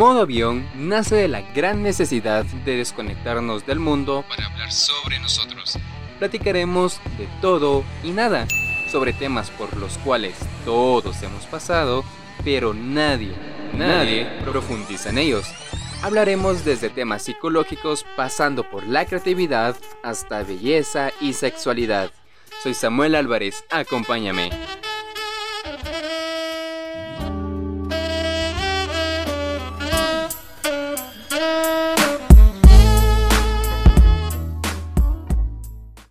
Modo avión nace de la gran necesidad de desconectarnos del mundo para hablar sobre nosotros. Platicaremos de todo y nada, sobre temas por los cuales todos hemos pasado, pero nadie, nadie profundiza en ellos. Hablaremos desde temas psicológicos pasando por la creatividad hasta belleza y sexualidad. Soy Samuel Álvarez, acompáñame.